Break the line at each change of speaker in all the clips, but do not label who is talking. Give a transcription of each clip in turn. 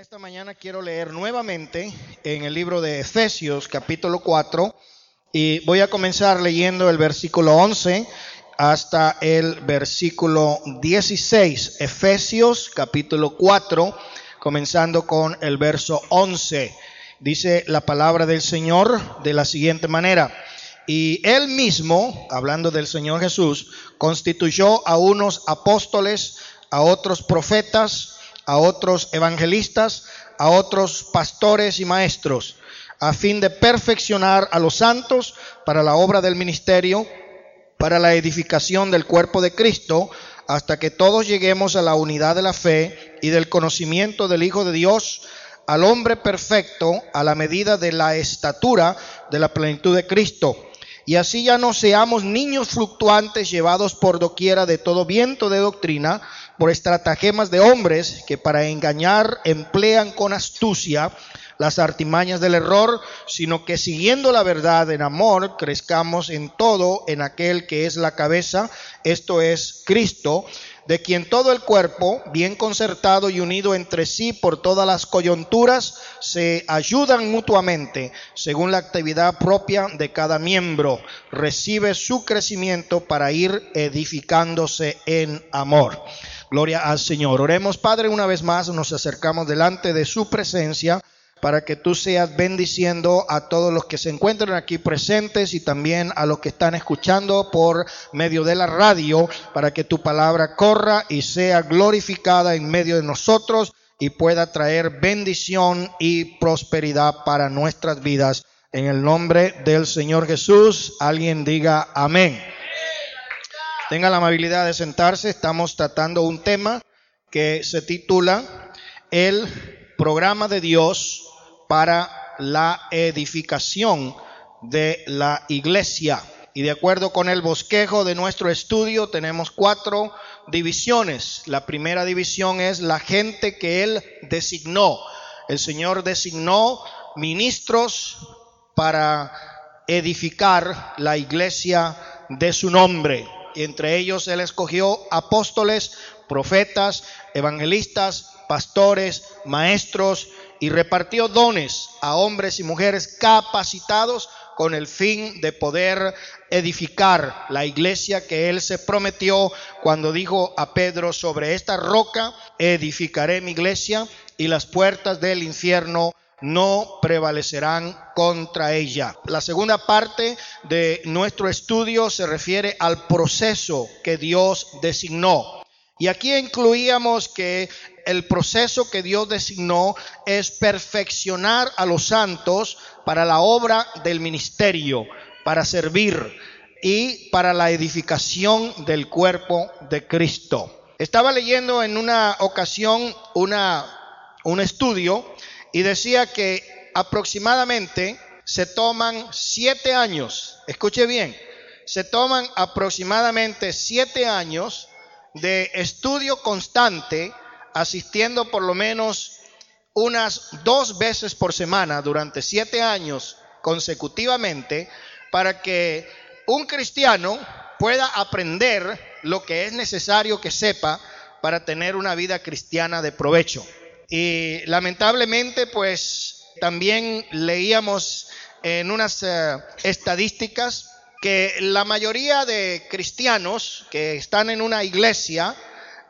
esta mañana quiero leer nuevamente en el libro de Efesios capítulo 4 y voy a comenzar leyendo el versículo 11 hasta el versículo 16. Efesios capítulo 4, comenzando con el verso 11. Dice la palabra del Señor de la siguiente manera. Y él mismo, hablando del Señor Jesús, constituyó a unos apóstoles, a otros profetas, a otros evangelistas, a otros pastores y maestros, a fin de perfeccionar a los santos para la obra del ministerio, para la edificación del cuerpo de Cristo, hasta que todos lleguemos a la unidad de la fe y del conocimiento del Hijo de Dios, al hombre perfecto, a la medida de la estatura de la plenitud de Cristo. Y así ya no seamos niños fluctuantes llevados por doquiera de todo viento de doctrina, por estratagemas de hombres que para engañar emplean con astucia las artimañas del error, sino que siguiendo la verdad en amor, crezcamos en todo en aquel que es la cabeza, esto es Cristo, de quien todo el cuerpo, bien concertado y unido entre sí por todas las coyunturas, se ayudan mutuamente según la actividad propia de cada miembro, recibe su crecimiento para ir edificándose en amor. Gloria al Señor. Oremos, Padre, una vez más nos acercamos delante de su presencia para que tú seas bendiciendo a todos los que se encuentran aquí presentes y también a los que están escuchando por medio de la radio, para que tu palabra corra y sea glorificada en medio de nosotros y pueda traer bendición y prosperidad para nuestras vidas. En el nombre del Señor Jesús, alguien diga amén. Tenga la amabilidad de sentarse. Estamos tratando un tema que se titula El programa de Dios para la edificación de la iglesia. Y de acuerdo con el bosquejo de nuestro estudio, tenemos cuatro divisiones. La primera división es la gente que Él designó. El Señor designó ministros para edificar la iglesia de su nombre y entre ellos él escogió apóstoles, profetas, evangelistas, pastores, maestros y repartió dones a hombres y mujeres capacitados con el fin de poder edificar la iglesia que él se prometió cuando dijo a Pedro, sobre esta roca edificaré mi iglesia y las puertas del infierno no prevalecerán contra ella. La segunda parte de nuestro estudio se refiere al proceso que Dios designó. Y aquí incluíamos que el proceso que Dios designó es perfeccionar a los santos para la obra del ministerio, para servir y para la edificación del cuerpo de Cristo. Estaba leyendo en una ocasión una, un estudio y decía que aproximadamente se toman siete años, escuche bien, se toman aproximadamente siete años de estudio constante, asistiendo por lo menos unas dos veces por semana durante siete años consecutivamente, para que un cristiano pueda aprender lo que es necesario que sepa para tener una vida cristiana de provecho. Y lamentablemente, pues también leíamos en unas eh, estadísticas que la mayoría de cristianos que están en una iglesia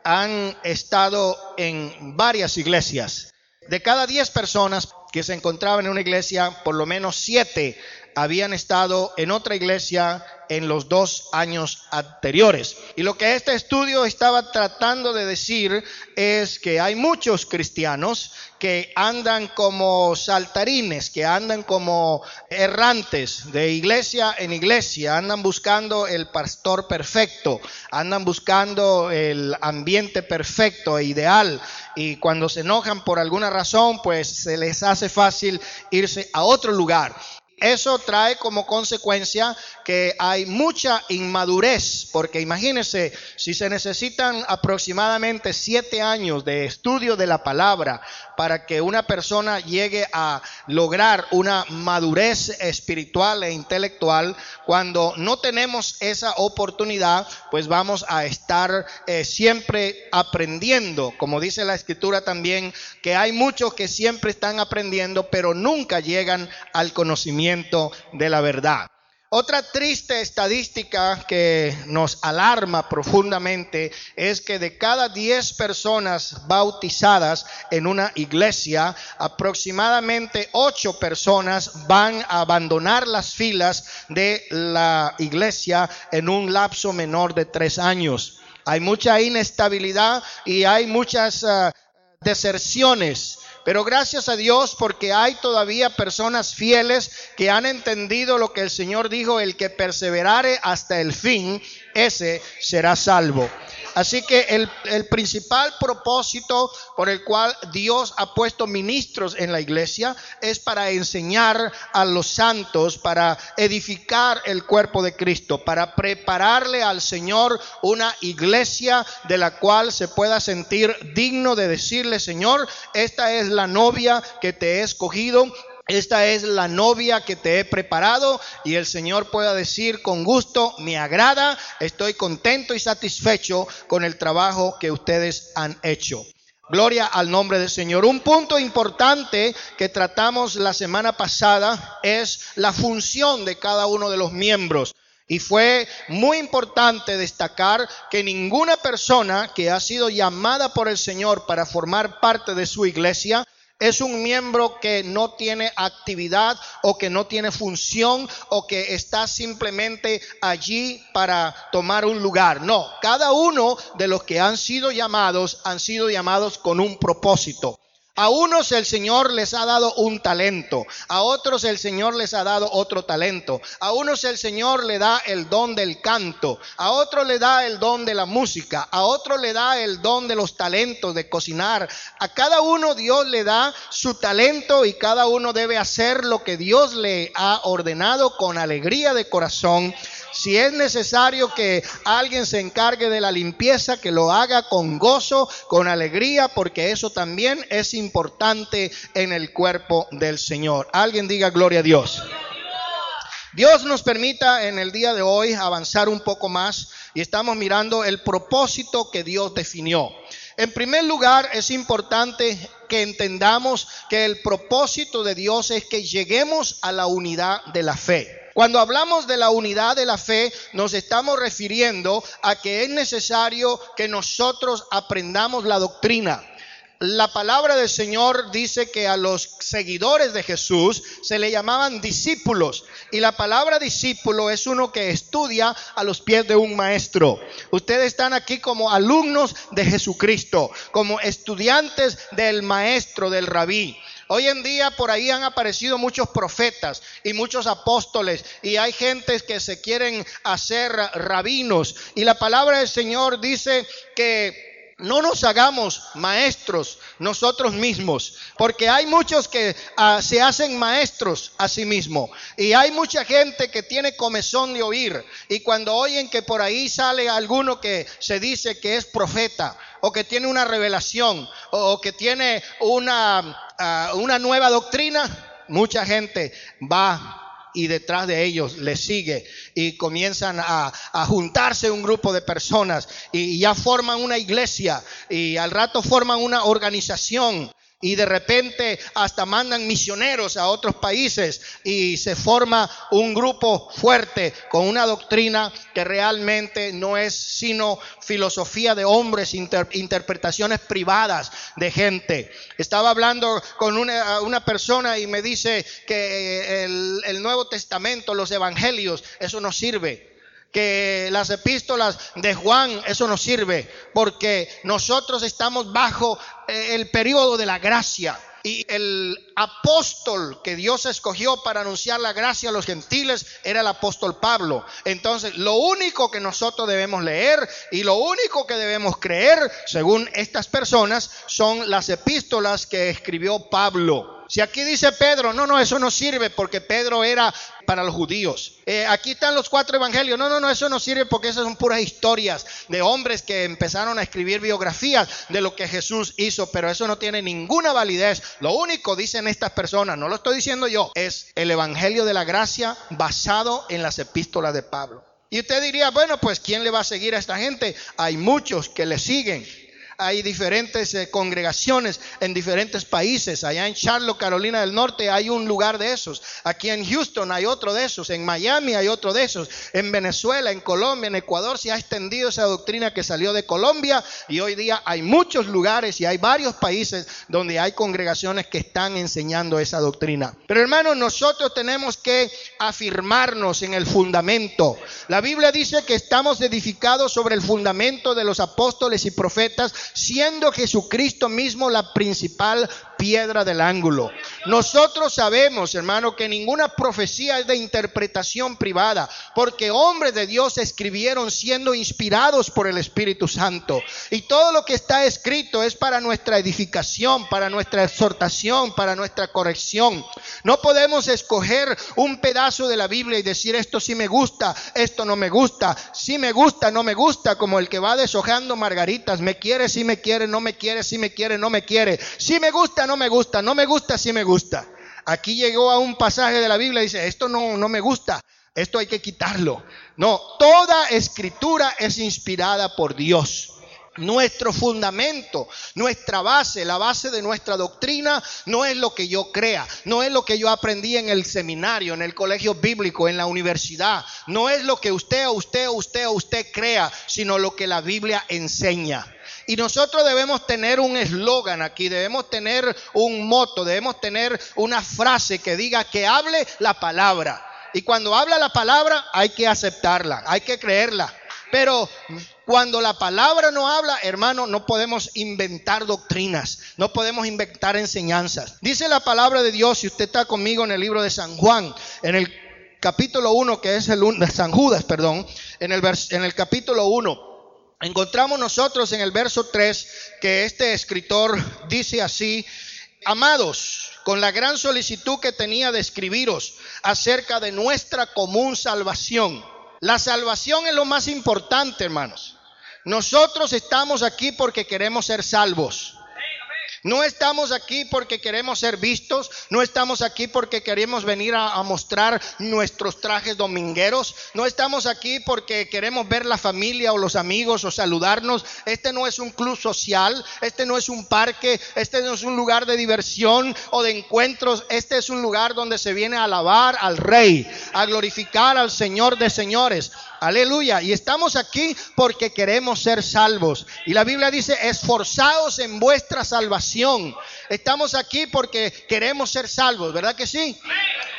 han estado en varias iglesias. De cada 10 personas que se encontraban en una iglesia, por lo menos 7 habían estado en otra iglesia en los dos años anteriores. Y lo que este estudio estaba tratando de decir es que hay muchos cristianos que andan como saltarines, que andan como errantes de iglesia en iglesia, andan buscando el pastor perfecto, andan buscando el ambiente perfecto e ideal. Y cuando se enojan por alguna razón, pues se les hace fácil irse a otro lugar eso trae como consecuencia que hay mucha inmadurez, porque imagínense, si se necesitan aproximadamente siete años de estudio de la palabra para que una persona llegue a lograr una madurez espiritual e intelectual, cuando no tenemos esa oportunidad, pues vamos a estar eh, siempre aprendiendo, como dice la escritura también, que hay muchos que siempre están aprendiendo, pero nunca llegan al conocimiento de la verdad. Otra triste estadística que nos alarma profundamente es que de cada 10 personas bautizadas en una iglesia, aproximadamente 8 personas van a abandonar las filas de la iglesia en un lapso menor de 3 años. Hay mucha inestabilidad y hay muchas ah, deserciones pero gracias a Dios porque hay todavía personas fieles que han entendido lo que el Señor dijo, el que perseverare hasta el fin, ese será salvo. Así que el, principal propósito por el cual Dios ha puesto ministros en la iglesia es para enseñar a los santos, para edificar el cuerpo de Cristo, para prepararle al Señor una iglesia de la cual se pueda sentir digno de decirle, Señor, esta es la novia que te he escogido, esta es la novia que te he preparado y el Señor pueda decir con gusto, me agrada, estoy contento y satisfecho con el trabajo que ustedes han hecho. Gloria al nombre del Señor. Un punto importante que tratamos la semana pasada es la función de cada uno de los miembros. Y fue muy importante destacar que ninguna persona que ha sido llamada por el Señor para formar parte de su iglesia es un miembro que no tiene actividad o que no tiene función o que está simplemente allí para tomar un lugar. No, cada uno de los que han sido llamados han sido llamados con un propósito. A unos el Señor les ha dado un talento, a otros el Señor les ha dado otro talento, a unos el Señor le da el don del canto, a otros le da el don de la música, a otros le da el don de los talentos de cocinar. A cada uno Dios le da su talento y cada uno debe hacer lo que Dios le ha ordenado con alegría de corazón si es necesario que alguien se encargue de la limpieza, que lo haga con gozo, con alegría, porque eso también es importante en el cuerpo del Señor. Alguien diga gloria a Dios. Dios nos permita en el día de hoy avanzar un poco más y estamos mirando el propósito que Dios definió. En primer lugar, es importante que entendamos que el propósito de Dios es que lleguemos a la unidad de la fe. Cuando hablamos de la unidad de la fe, nos estamos refiriendo a que es necesario que nosotros aprendamos la doctrina. La palabra del Señor dice que a los seguidores de Jesús se le llamaban discípulos. Y la palabra discípulo es uno que estudia a los pies de un maestro. Ustedes están aquí como alumnos de Jesucristo, como estudiantes del maestro, del rabí. Hoy en día por ahí han aparecido muchos profetas y muchos apóstoles y hay gentes que se quieren hacer rabinos. Y la palabra del Señor dice que no nos hagamos maestros nosotros mismos, porque hay muchos que ah, se hacen maestros a sí mismos y hay mucha gente que tiene comezón de oír y cuando oyen que por ahí sale alguno que se dice que es profeta o que tiene una revelación o que tiene una una nueva doctrina, mucha gente va y detrás de ellos le sigue. Y comienzan a, a, juntarse un grupo de personas y ya forman una iglesia y al rato forman una organización y de repente hasta mandan misioneros a otros países y se forma un grupo fuerte con una doctrina que realmente no es sino filosofía de hombres, interpretaciones privadas de gente. Estaba hablando con una, persona y me dice que el Nuevo Testamento, los evangelios, eso no sirve que las epístolas de Juan, eso nos sirve, porque nosotros estamos bajo eh, el periodo de la gracia. Y el apóstol que Dios escogió para anunciar la gracia a los gentiles era el apóstol Pablo. Entonces, lo único que nosotros debemos leer y lo único que debemos creer, según estas personas, son las epístolas que escribió Pablo. Si aquí dice Pedro, no, no, eso no sirve porque Pedro era para los judíos. Eh, aquí están los cuatro evangelios. No, no, no, eso no sirve porque esas son puras historias de hombres que empezaron a escribir biografías de lo que Jesús hizo, pero eso no tiene ninguna validez. Lo único, dicen estas personas, no lo estoy diciendo yo, es el evangelio de la gracia basado en las epístolas de Pablo. Y usted diría, bueno, pues ¿quién le va a seguir a esta gente? Hay muchos que le siguen hay diferentes eh, congregaciones en diferentes países. Allá en Charlotte, Carolina del Norte, hay un lugar de esos. Aquí en Houston hay otro de esos. En Miami hay otro de esos. En Venezuela, en Colombia, en Ecuador se ha extendido esa doctrina que salió de Colombia y hoy día hay muchos lugares y hay varios países donde hay congregaciones que están enseñando esa doctrina. Pero hermanos, nosotros tenemos que afirmarnos en el fundamento. La Biblia dice que estamos edificados sobre el fundamento de los apóstoles y profetas siendo Jesucristo mismo la principal piedra del ángulo. Nosotros sabemos, hermano, que ninguna profecía es de interpretación privada, porque hombres de Dios escribieron siendo inspirados por el Espíritu Santo. Y todo lo que está escrito es para nuestra edificación, para nuestra exhortación, para nuestra corrección. No podemos escoger un pedazo de la Biblia y decir esto sí me gusta, esto no me gusta, si me gusta, no me gusta, como el que va deshojando margaritas, me quiere, si me quiere, no me quiere, si me quiere, no me quiere, si me gusta, no me gusta, no me gusta, sí me gusta. Aquí llegó a un pasaje de la Biblia y dice, esto no, no me gusta, esto hay que quitarlo. No, toda escritura es inspirada por Dios. Nuestro fundamento, nuestra base, la base de nuestra doctrina no es lo que yo crea, no es lo que yo aprendí en el seminario, en el colegio bíblico, en la universidad, no es lo que usted o usted o usted o usted crea, sino lo que la Biblia enseña. Y nosotros debemos tener un eslogan aquí, debemos tener un moto, debemos tener una frase que diga que hable la palabra. Y cuando habla la palabra hay que aceptarla, hay que creerla. Pero cuando la palabra no habla, hermano, no podemos inventar doctrinas, no podemos inventar enseñanzas. Dice la palabra de Dios, si usted está conmigo en el libro de San Juan, en el capítulo 1, que es el de San Judas, perdón, en el, en el capítulo 1, Encontramos nosotros en el verso 3 que este escritor dice así, amados, con la gran solicitud que tenía de escribiros acerca de nuestra común salvación. La salvación es lo más importante, hermanos. Nosotros estamos aquí porque queremos ser salvos. No estamos aquí porque queremos ser vistos, no estamos aquí porque queremos venir a, mostrar nuestros trajes domingueros, no estamos aquí porque queremos ver la familia o los amigos o saludarnos. Este no es un club social, este no es un parque, este no es un lugar de diversión o de encuentros, este es un lugar donde se viene a alabar al Rey, a glorificar al Señor de señores. Aleluya. Y estamos aquí porque queremos ser salvos. Y la Biblia dice, esforzados en vuestra salvación. Estamos aquí porque queremos ser salvos, ¿verdad que sí?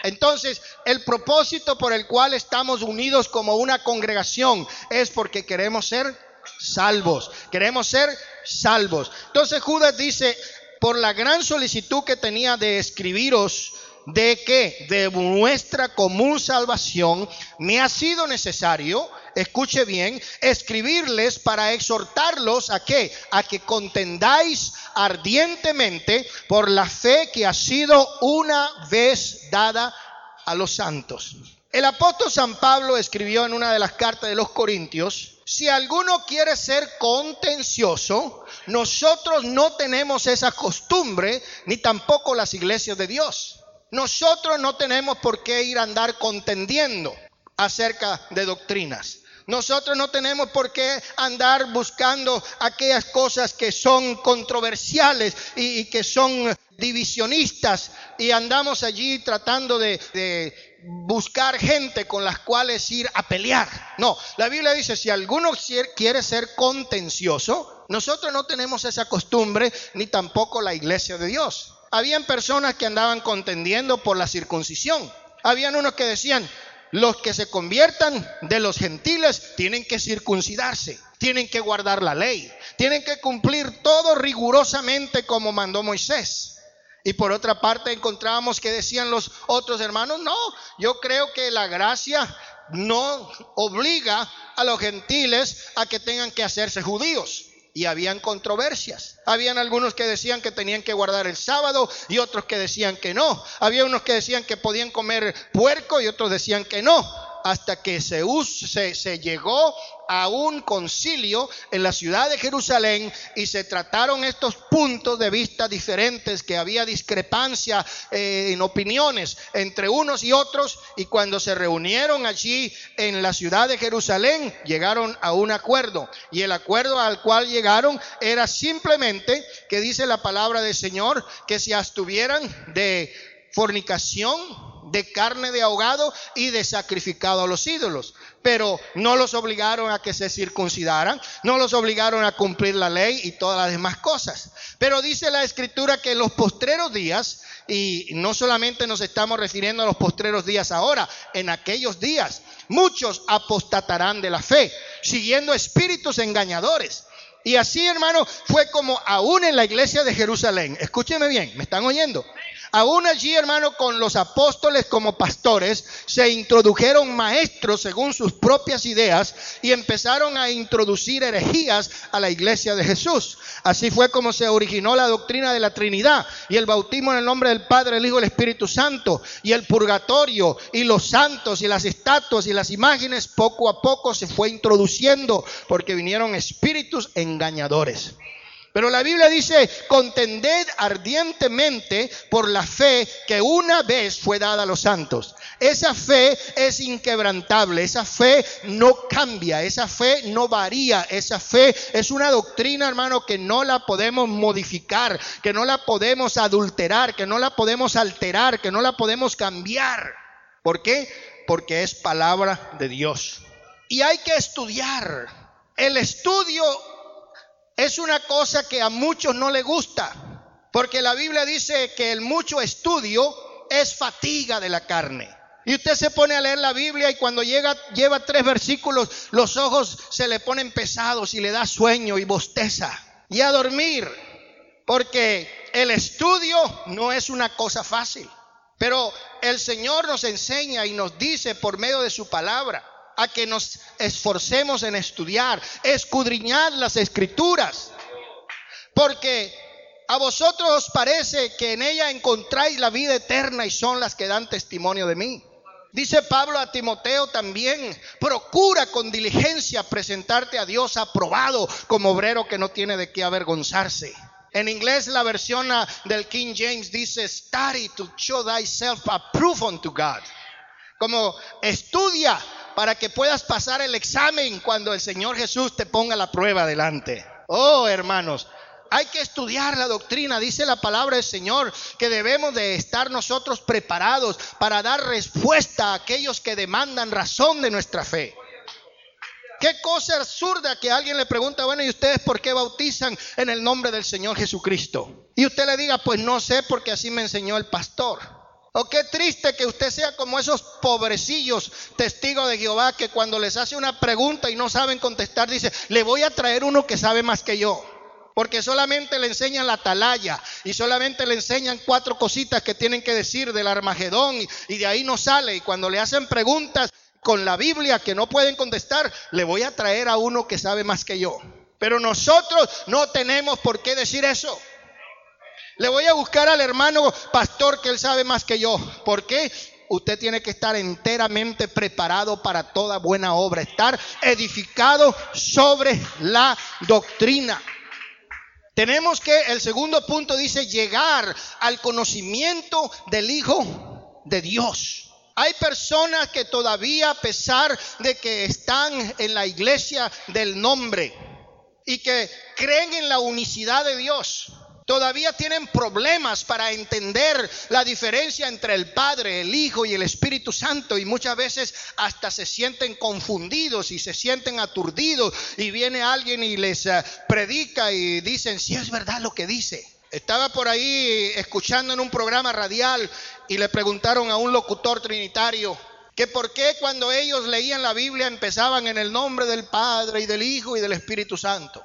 Entonces, el propósito por el cual estamos unidos como una congregación es porque queremos ser salvos. Queremos ser salvos. Entonces Judas dice, por la gran solicitud que tenía de escribiros, de que de nuestra común salvación me ha sido necesario, escuche bien, escribirles para exhortarlos a que a que contendáis ardientemente por la fe que ha sido una vez dada a los santos. El apóstol San Pablo escribió en una de las cartas de los Corintios, si alguno quiere ser contencioso, nosotros no tenemos esa costumbre, ni tampoco las iglesias de Dios. Nosotros no tenemos por qué ir a andar contendiendo acerca de doctrinas. Nosotros no tenemos por qué andar buscando aquellas cosas que son controversiales y, que son divisionistas y andamos allí tratando de, buscar gente con las cuales ir a pelear. No, la Biblia dice, si alguno quiere ser contencioso, nosotros no tenemos esa costumbre ni tampoco la iglesia de Dios habían personas que andaban contendiendo por la circuncisión. Habían unos que decían, los que se conviertan de los gentiles tienen que circuncidarse, tienen que guardar la ley, tienen que cumplir todo rigurosamente como mandó Moisés. Y por otra parte encontrábamos que decían los otros hermanos, no, yo creo que la gracia no obliga a los gentiles a que tengan que hacerse judíos. Y habían controversias. Habían algunos que decían que tenían que guardar el sábado y otros que decían que no. Había unos que decían que podían comer puerco y otros decían que no hasta que se, se, llegó a un concilio en la ciudad de Jerusalén y se trataron estos puntos de vista diferentes, que había discrepancia eh, en opiniones entre unos y otros, y cuando se reunieron allí en la ciudad de Jerusalén, llegaron a un acuerdo, y el acuerdo al cual llegaron era simplemente, que dice la palabra del Señor, que se abstuvieran de fornicación, de carne de ahogado y de sacrificado a los ídolos. Pero no los obligaron a que se circuncidaran, no los obligaron a cumplir la ley y todas las demás cosas. Pero dice la escritura que en los postreros días, y no solamente nos estamos refiriendo a los postreros días ahora, en aquellos días, muchos apostatarán de la fe, siguiendo espíritus engañadores. Y así, hermano, fue como aún en la iglesia de Jerusalén. Escúcheme bien, ¿me están oyendo? Aún allí, hermano, con los apóstoles como pastores, se introdujeron maestros según sus propias ideas y empezaron a introducir herejías a la iglesia de Jesús. Así fue como se originó la doctrina de la Trinidad y el bautismo en el nombre del Padre, el Hijo y el Espíritu Santo y el purgatorio y los santos y las estatuas y las imágenes poco a poco se fue introduciendo porque vinieron espíritus engañadores. Pero la Biblia dice, contended ardientemente por la fe que una vez fue dada a los santos. Esa fe es inquebrantable, esa fe no cambia, esa fe no varía, esa fe es una doctrina, hermano, que no la podemos modificar, que no la podemos adulterar, que no la podemos alterar, que no la podemos cambiar. ¿Por qué? Porque es palabra de Dios. Y hay que estudiar. El estudio es una cosa que a muchos no le gusta, porque la Biblia dice que el mucho estudio es fatiga de la carne. Y usted se pone a leer la Biblia y cuando llega, lleva tres versículos, los ojos se le ponen pesados y le da sueño y bosteza. Y a dormir, porque el estudio no es una cosa fácil. Pero el Señor nos enseña y nos dice por medio de su palabra a que nos esforcemos en estudiar, escudriñar las escrituras. Porque a vosotros os parece que en ella encontráis la vida eterna y son las que dan testimonio de mí. Dice Pablo a Timoteo también, procura con diligencia presentarte a Dios aprobado como obrero que no tiene de qué avergonzarse. En inglés la versión del King James dice, study to show thyself approved unto God. Como estudia para que puedas pasar el examen cuando el Señor Jesús te ponga la prueba delante. Oh, hermanos, hay que estudiar la doctrina. Dice la palabra del Señor que debemos de estar nosotros preparados para dar respuesta a aquellos que demandan razón de nuestra fe. Qué cosa absurda que alguien le pregunta, bueno, ¿y ustedes por qué bautizan en el nombre del Señor Jesucristo? Y usted le diga, pues no sé porque así me enseñó el pastor. O qué triste que usted sea como esos pobrecillos testigos de Jehová que cuando les hace una pregunta y no saben contestar, dice, le voy a traer uno que sabe más que yo. Porque solamente le enseñan la atalaya y solamente le enseñan cuatro cositas que tienen que decir del Armagedón y, y de ahí no sale. Y cuando le hacen preguntas con la Biblia que no pueden contestar, le voy a traer a uno que sabe más que yo. Pero nosotros no tenemos por qué decir eso. Le voy a buscar al hermano pastor que él sabe más que yo. ¿Por qué? Usted tiene que estar enteramente preparado para toda buena obra, estar edificado sobre la doctrina. Tenemos que, el segundo punto dice, llegar al conocimiento del Hijo de Dios. Hay personas que todavía, a pesar de que están en la iglesia del nombre y que creen en la unicidad de Dios, todavía tienen problemas para entender la diferencia entre el Padre, el Hijo y el Espíritu Santo y muchas veces hasta se sienten confundidos y se sienten aturdidos y viene alguien y les eh, predica y dicen si es verdad lo que dice. Estaba por ahí escuchando en un programa radial y le preguntaron a un locutor trinitario que por qué cuando ellos leían la Biblia empezaban en el nombre del Padre y del Hijo y del Espíritu Santo.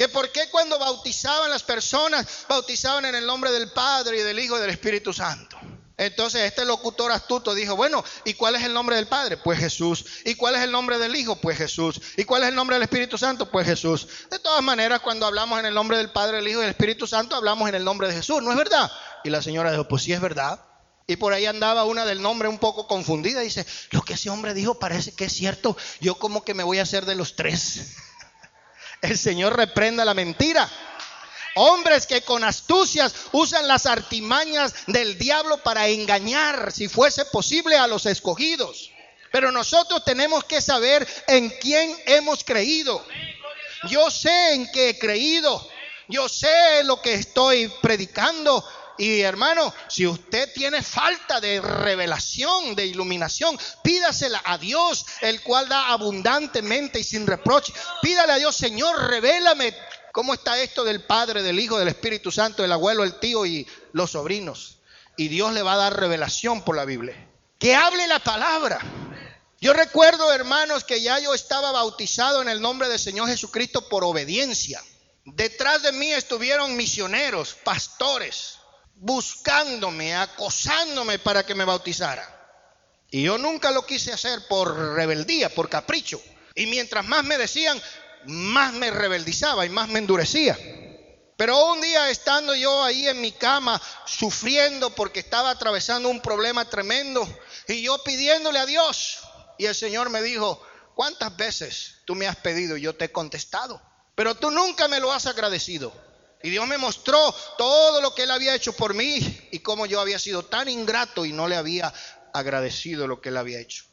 Que por qué cuando bautizaban las personas, bautizaban en el nombre del Padre y del Hijo y del Espíritu Santo. Entonces este locutor astuto dijo, bueno, ¿y cuál es el nombre del Padre? Pues Jesús. ¿Y cuál es el nombre del Hijo? Pues Jesús. ¿Y cuál es el nombre del Espíritu Santo? Pues Jesús. De todas maneras, cuando hablamos en el nombre del Padre, del Hijo y del Espíritu Santo, hablamos en el nombre de Jesús, ¿no es verdad? Y la señora dijo, pues sí es verdad. Y por ahí andaba una del nombre un poco confundida. Y dice, lo que ese hombre dijo parece que es cierto. Yo como que me voy a hacer de los tres. El Señor reprenda la mentira. Hombres que con astucias usan las artimañas del diablo para engañar, si fuese posible, a los escogidos. Pero nosotros tenemos que saber en quién hemos creído. Yo sé en qué he creído. Yo sé lo que estoy predicando. Y hermano, si usted tiene falta de revelación, de iluminación, pídasela a Dios, el cual da abundantemente y sin reproche. Pídale a Dios, Señor, revélame ¿Cómo está esto del Padre, del Hijo, del Espíritu Santo, del abuelo, el tío y los sobrinos? Y Dios le va a dar revelación por la Biblia. Que hable la palabra. Yo recuerdo, hermanos, que ya yo estaba bautizado en el nombre del Señor Jesucristo por obediencia. Detrás de mí estuvieron misioneros, pastores, buscándome, acosándome para que me bautizara. Y yo nunca lo quise hacer por rebeldía, por capricho. Y mientras más me decían, más me rebeldizaba y más me endurecía. Pero un día estando yo ahí en mi cama sufriendo porque estaba atravesando un problema tremendo y yo pidiéndole a Dios y el Señor me dijo, ¿cuántas veces tú me has pedido y yo te he contestado? Pero tú nunca me lo has agradecido. Y Dios me mostró todo lo que Él había hecho por mí y cómo yo había sido tan ingrato y no le había agradecido lo que Él había hecho.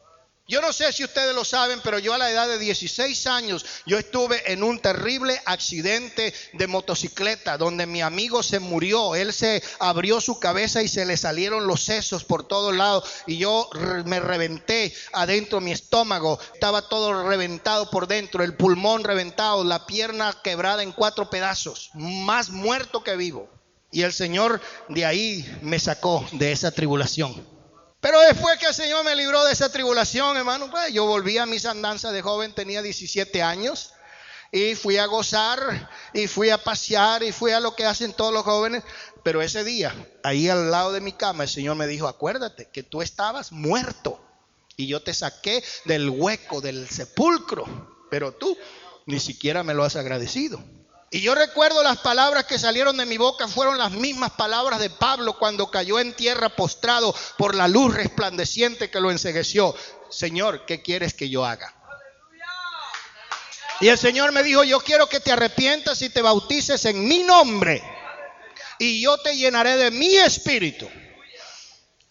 Yo no sé si ustedes lo saben, pero yo a la edad de 16 años, yo estuve en un terrible accidente de motocicleta donde mi amigo se murió. Él se abrió su cabeza y se le salieron los sesos por todos lados y yo me reventé adentro mi estómago. Estaba todo reventado por dentro, el pulmón reventado, la pierna quebrada en cuatro pedazos, más muerto que vivo. Y el Señor de ahí me sacó de esa tribulación. Pero después que el Señor me libró de esa tribulación, hermano, pues yo volví a mis andanzas de joven, tenía 17 años, y fui a gozar, y fui a pasear, y fui a lo que hacen todos los jóvenes. Pero ese día, ahí al lado de mi cama, el Señor me dijo, acuérdate que tú estabas muerto, y yo te saqué del hueco, del sepulcro, pero tú ni siquiera me lo has agradecido. Y yo recuerdo las palabras que salieron de mi boca fueron las mismas palabras de Pablo cuando cayó en tierra postrado por la luz resplandeciente que lo ensegueció. Señor, ¿qué quieres que yo haga? Y el Señor me dijo, yo quiero que te arrepientas y te bautices en mi nombre. Y yo te llenaré de mi espíritu.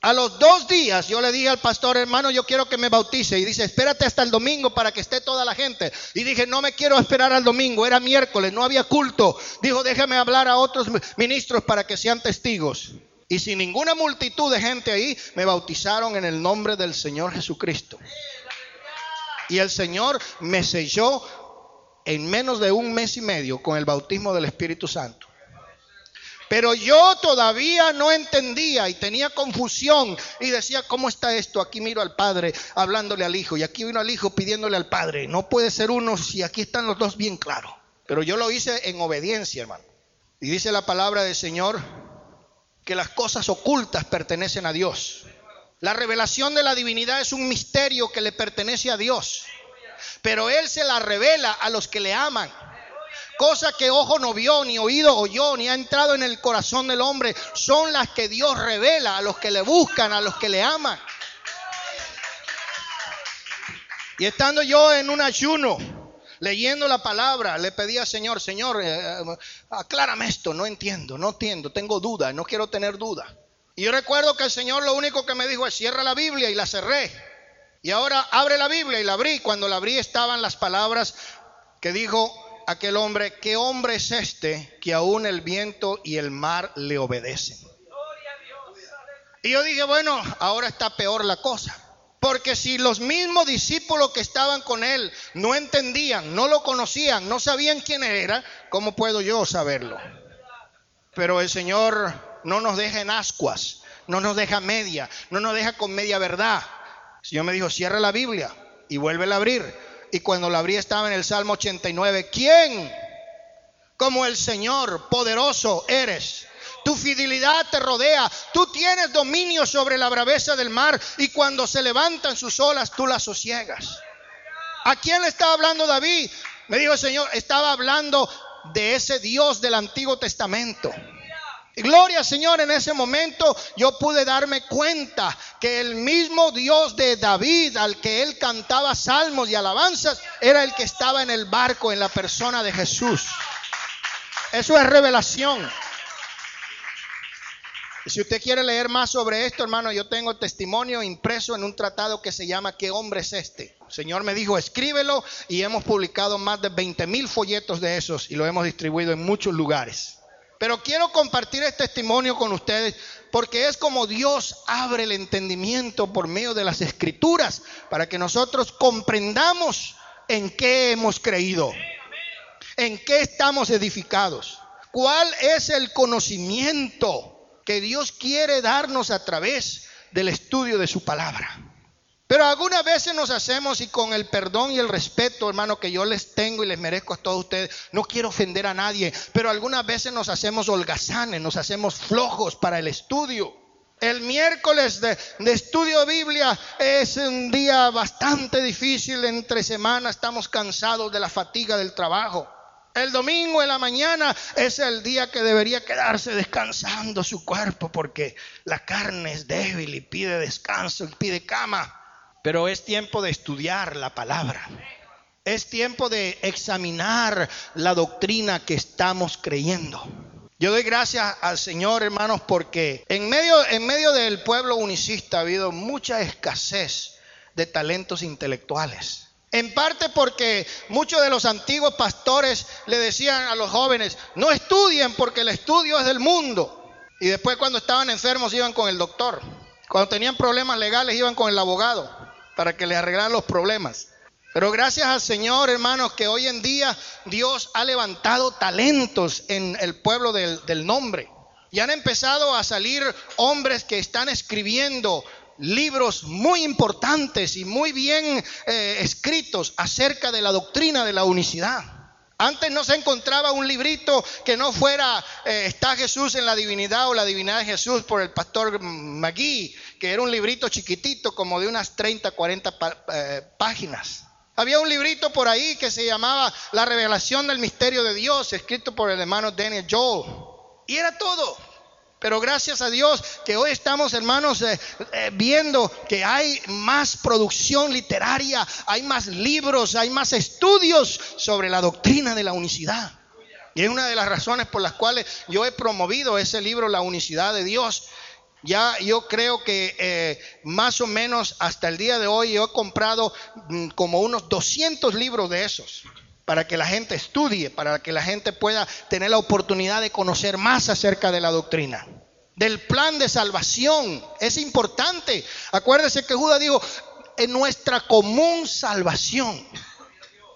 A los dos días yo le dije al pastor, hermano, yo quiero que me bautice. Y dice, espérate hasta el domingo para que esté toda la gente. Y dije, no me quiero esperar al domingo, era miércoles, no había culto. Dijo, déjame hablar a otros ministros para que sean testigos. Y sin ninguna multitud de gente ahí, me bautizaron en el nombre del Señor Jesucristo. Y el Señor me selló en menos de un mes y medio con el bautismo del Espíritu Santo. Pero yo todavía no entendía y tenía confusión y decía, ¿cómo está esto? Aquí miro al Padre hablándole al Hijo y aquí vino al Hijo pidiéndole al Padre. No puede ser uno si aquí están los dos bien claros. Pero yo lo hice en obediencia, hermano. Y dice la palabra del Señor que las cosas ocultas pertenecen a Dios. La revelación de la divinidad es un misterio que le pertenece a Dios. Pero Él se la revela a los que le aman. Cosa que ojo no vio, ni oído oyó, ni ha entrado en el corazón del hombre, son las que Dios revela a los que le buscan, a los que le aman. Y estando yo en un ayuno, leyendo la palabra, le pedí al Señor, Señor, eh, aclárame esto, no entiendo, no entiendo, tengo duda, no quiero tener duda. Y yo recuerdo que el Señor lo único que me dijo es cierra la Biblia y la cerré. Y ahora abre la Biblia y la abrí. Cuando la abrí estaban las palabras que dijo aquel hombre, ¿qué hombre es este que aún el viento y el mar le obedecen? Y yo dije, bueno, ahora está peor la cosa. Porque si los mismos discípulos que estaban con él no entendían, no lo conocían, no sabían quién era, ¿cómo puedo yo saberlo? Pero el Señor no nos deja en ascuas, no nos deja media, no nos deja con media verdad. El Señor me dijo, cierra la Biblia y vuelve a abrir y cuando la abrí estaba en el Salmo 89. ¿Quién como el Señor poderoso eres? tu fidelidad te rodea, tú tienes dominio sobre la braveza del mar y cuando se levantan sus olas tú las sosiegas. ¿A quién le estaba hablando David? Me dijo el Señor, estaba hablando de ese Dios del Antiguo Testamento. Gloria Señor, en ese momento yo pude darme cuenta que el mismo Dios de David, al que él cantaba salmos y alabanzas, era el que estaba en el barco en la persona de Jesús. Eso es revelación. Y si usted quiere leer más sobre esto, hermano, yo tengo testimonio impreso en un tratado que se llama ¿Qué hombre es este? El Señor me dijo, escríbelo y hemos publicado más de 20 mil folletos de esos y lo hemos distribuido en muchos lugares. Pero quiero compartir este testimonio con ustedes porque es como Dios abre el entendimiento por medio de las escrituras para que nosotros comprendamos en qué hemos creído, en qué estamos edificados, cuál es el conocimiento que Dios quiere darnos a través del estudio de su palabra. Pero algunas veces nos hacemos y con el perdón y el respeto, hermano, que yo les tengo y les merezco a todos ustedes, no quiero ofender a nadie, pero algunas veces nos hacemos holgazanes, nos hacemos flojos para el estudio. El miércoles de, de, estudio Biblia es un día bastante difícil, entre semanas estamos cansados de la fatiga del trabajo. El domingo en la mañana es el día que debería quedarse descansando su cuerpo porque la carne es débil y pide descanso y pide cama. Pero es tiempo de estudiar la palabra. Es tiempo de examinar la doctrina que estamos creyendo. Yo doy gracias al Señor, hermanos, porque en medio, en medio del pueblo unicista ha habido mucha escasez de talentos intelectuales. En parte porque muchos de los antiguos pastores le decían a los jóvenes, no estudien porque el estudio es del mundo. Y después cuando estaban enfermos iban con el doctor. Cuando tenían problemas legales iban con el abogado para que le arreglaran los problemas. Pero gracias al Señor, hermanos, que hoy en día Dios ha levantado talentos en el pueblo del, nombre. Y han empezado a salir hombres que están escribiendo libros muy importantes y muy bien eh, escritos acerca de la doctrina de la unicidad. Antes no se encontraba un librito que no fuera eh, Está Jesús en la divinidad o la divinidad de Jesús por el pastor Magui, que era un librito chiquitito como de unas 30, 40 eh, páginas. Había un librito por ahí que se llamaba La revelación del misterio de Dios, escrito por el hermano Daniel Joel. Y era todo. Pero gracias a Dios que hoy estamos, hermanos, eh, eh, viendo que hay más producción literaria, hay más libros, hay más estudios sobre la doctrina de la unicidad. Y es una de las razones por las cuales yo he promovido ese libro, La unicidad de Dios. Ya yo creo que eh, más o menos hasta el día de hoy yo he comprado mm, como unos 200 libros de esos para que la gente estudie, para que la gente pueda tener la oportunidad de conocer más acerca de la doctrina. Del plan de salvación. Es importante. Acuérdese que Judas dijo, en nuestra común salvación.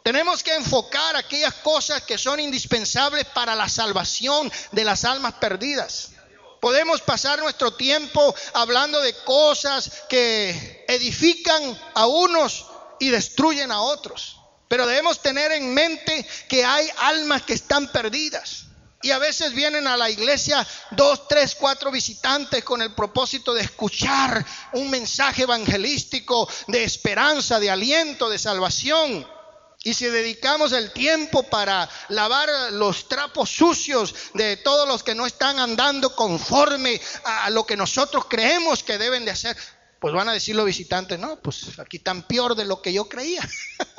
Tenemos que enfocar aquellas cosas que son indispensables para la salvación de las almas perdidas. Podemos pasar nuestro tiempo hablando de cosas que edifican a unos y destruyen a otros. Pero debemos tener en mente que hay almas que están perdidas. Y a veces vienen a la iglesia dos, tres, cuatro visitantes con el propósito de escuchar un mensaje evangelístico de esperanza, de aliento, de salvación. Y si dedicamos el tiempo para lavar los trapos sucios de todos los que no están andando conforme a lo que nosotros creemos que deben de hacer, pues van a decir los visitantes, no, pues aquí tan peor de lo que yo creía.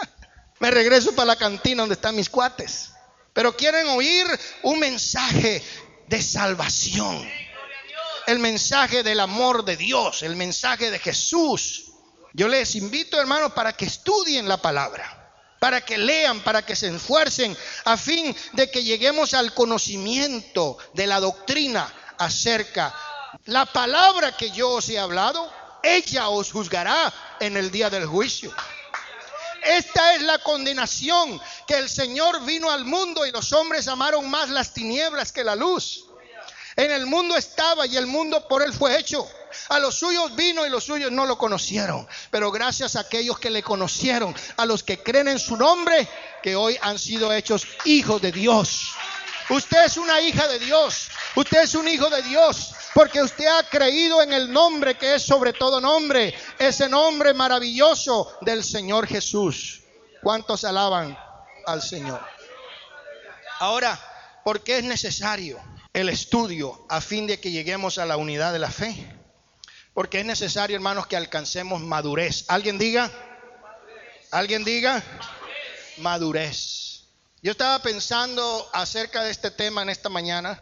Me regreso para la cantina donde están mis cuates. Pero quieren oír un mensaje de salvación. El mensaje del amor de Dios, el mensaje de Jesús. Yo les invito, hermanos, para que estudien la palabra, para que lean, para que se esfuercen, a fin de que lleguemos al conocimiento de la doctrina acerca. La palabra que yo os he hablado, ella os juzgará en el día del juicio. Esta es la condenación, que el Señor vino al mundo y los hombres amaron más las tinieblas que la luz. En el mundo estaba y el mundo por él fue hecho. A los suyos vino y los suyos no lo conocieron. Pero gracias a aquellos que le conocieron, a los que creen en su nombre, que hoy han sido hechos hijos de Dios. Usted es una hija de Dios. Usted es un hijo de Dios. Porque usted ha creído en el nombre que es sobre todo nombre. Ese nombre maravilloso del Señor Jesús. ¿Cuántos alaban al Señor? Ahora, ¿por qué es necesario el estudio a fin de que lleguemos a la unidad de la fe? Porque es necesario, hermanos, que alcancemos madurez. ¿Alguien diga? ¿Alguien diga? Madurez. Yo estaba pensando acerca de este tema en esta mañana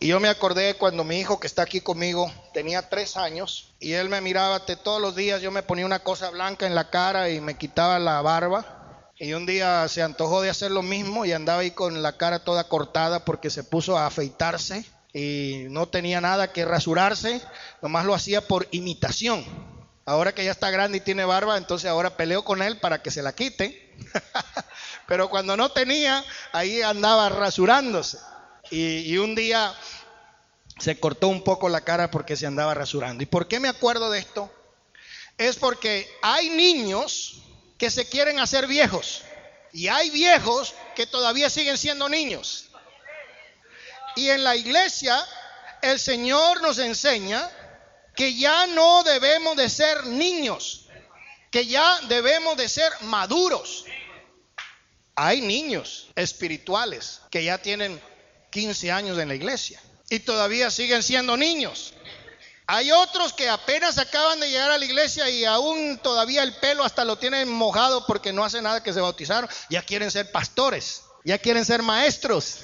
y yo me acordé cuando mi hijo que está aquí conmigo tenía tres años y él me miraba todos los días, yo me ponía una cosa blanca en la cara y me quitaba la barba y un día se antojó de hacer lo mismo y andaba ahí con la cara toda cortada porque se puso a afeitarse y no tenía nada que rasurarse, nomás lo hacía por imitación. Ahora que ya está grande y tiene barba, entonces ahora peleo con él para que se la quite. Pero cuando no tenía, ahí andaba rasurándose. Y, y, un día se cortó un poco la cara porque se andaba rasurando. ¿Y por qué me acuerdo de esto? Es porque hay niños que se quieren hacer viejos. Y hay viejos que todavía siguen siendo niños. Y en la iglesia el Señor nos enseña que ya no debemos de ser niños, que ya debemos de ser maduros. Hay niños espirituales que ya tienen 15 años en la iglesia y todavía siguen siendo niños. Hay otros que apenas acaban de llegar a la iglesia y aún todavía el pelo hasta lo tienen mojado porque no hace nada que se bautizaron. Ya quieren ser pastores, ya quieren ser maestros.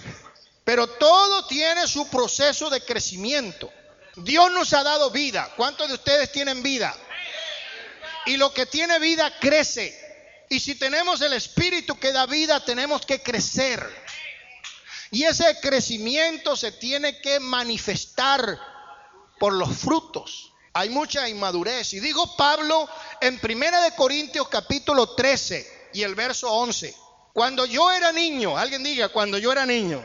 Pero todo tiene su proceso de crecimiento. Dios nos ha dado vida. ¿Cuántos de ustedes tienen vida? Y lo que tiene vida crece. Y si tenemos el espíritu que da vida, tenemos que crecer. Y ese crecimiento se tiene que manifestar por los frutos. Hay mucha inmadurez. Y digo Pablo en Primera de Corintios capítulo 13 y el verso 11. Cuando yo era niño, alguien diga, cuando yo era niño.